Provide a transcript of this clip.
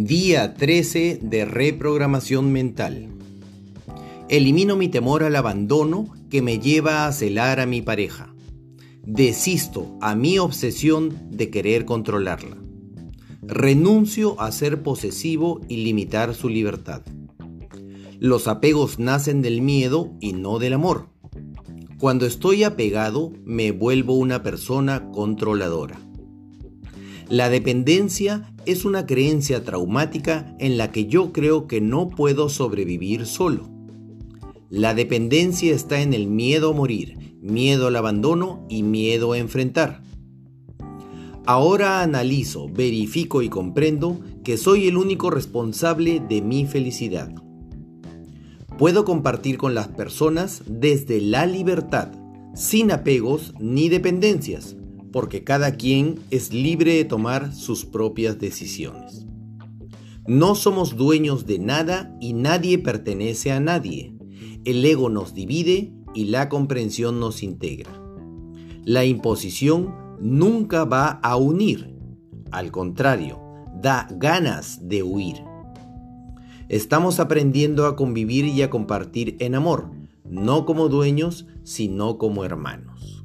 Día 13 de reprogramación mental. Elimino mi temor al abandono que me lleva a celar a mi pareja. Desisto a mi obsesión de querer controlarla. Renuncio a ser posesivo y limitar su libertad. Los apegos nacen del miedo y no del amor. Cuando estoy apegado me vuelvo una persona controladora. La dependencia es una creencia traumática en la que yo creo que no puedo sobrevivir solo. La dependencia está en el miedo a morir, miedo al abandono y miedo a enfrentar. Ahora analizo, verifico y comprendo que soy el único responsable de mi felicidad. Puedo compartir con las personas desde la libertad, sin apegos ni dependencias porque cada quien es libre de tomar sus propias decisiones. No somos dueños de nada y nadie pertenece a nadie. El ego nos divide y la comprensión nos integra. La imposición nunca va a unir, al contrario, da ganas de huir. Estamos aprendiendo a convivir y a compartir en amor, no como dueños, sino como hermanos.